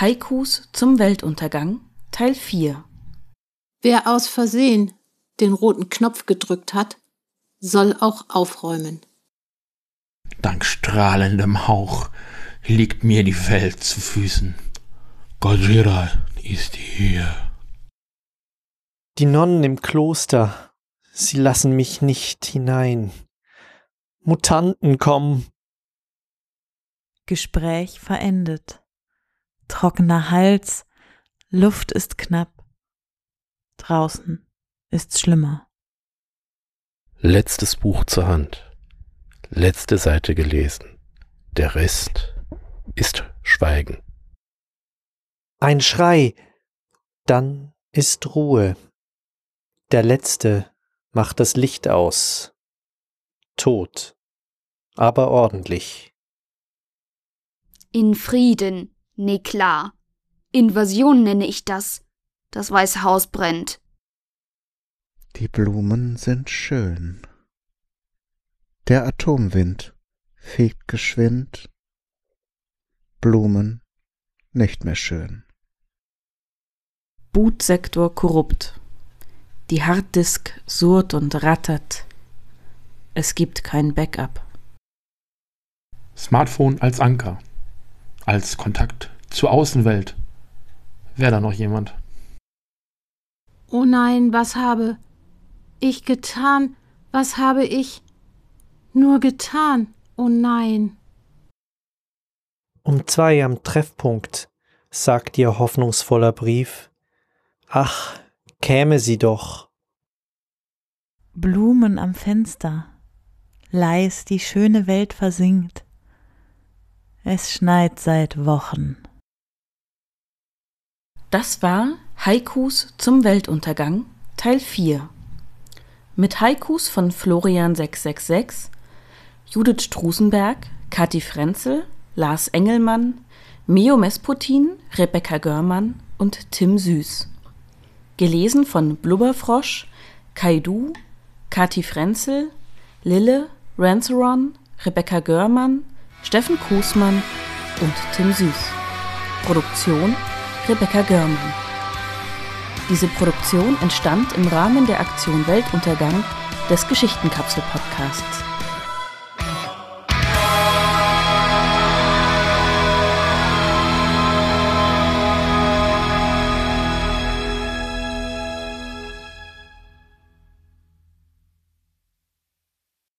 Haikus zum Weltuntergang Teil 4 Wer aus Versehen den roten Knopf gedrückt hat, soll auch aufräumen. Dank strahlendem Hauch liegt mir die Welt zu Füßen. Gojira ist hier. Die Nonnen im Kloster, sie lassen mich nicht hinein. Mutanten kommen. Gespräch verendet. Trockener Hals, Luft ist knapp. Draußen ist's schlimmer. Letztes Buch zur Hand. Letzte Seite gelesen. Der Rest ist Schweigen. Ein Schrei, dann ist Ruhe. Der Letzte macht das Licht aus. Tot, aber ordentlich. In Frieden, nee klar. Invasion nenne ich das. Das Weiße Haus brennt. Die Blumen sind schön. Der Atomwind fegt geschwind. Blumen nicht mehr schön. Bootsektor korrupt. Die Harddisk surrt und rattert. Es gibt kein Backup. Smartphone als Anker. Als Kontakt zur Außenwelt. Wäre da noch jemand? Oh nein, was habe ich getan? Was habe ich nur getan? Oh nein. Um zwei am Treffpunkt, sagt ihr hoffnungsvoller Brief. Ach, käme sie doch. Blumen am Fenster. Leis die schöne Welt versinkt. Es schneit seit Wochen. Das war Haikus zum Weltuntergang Teil 4. Mit Haikus von Florian 666, Judith Strusenberg, Kathi Frenzel, Lars Engelmann, Mio Mesputin, Rebecca Görmann und Tim Süß. Gelesen von Blubberfrosch, Kaidu, Kathi Frenzel, Lille, Ranceron, Rebecca Görmann, Steffen Kußmann und Tim Süß. Produktion Rebecca Görmann. Diese Produktion entstand im Rahmen der Aktion Weltuntergang des Geschichtenkapsel-Podcasts.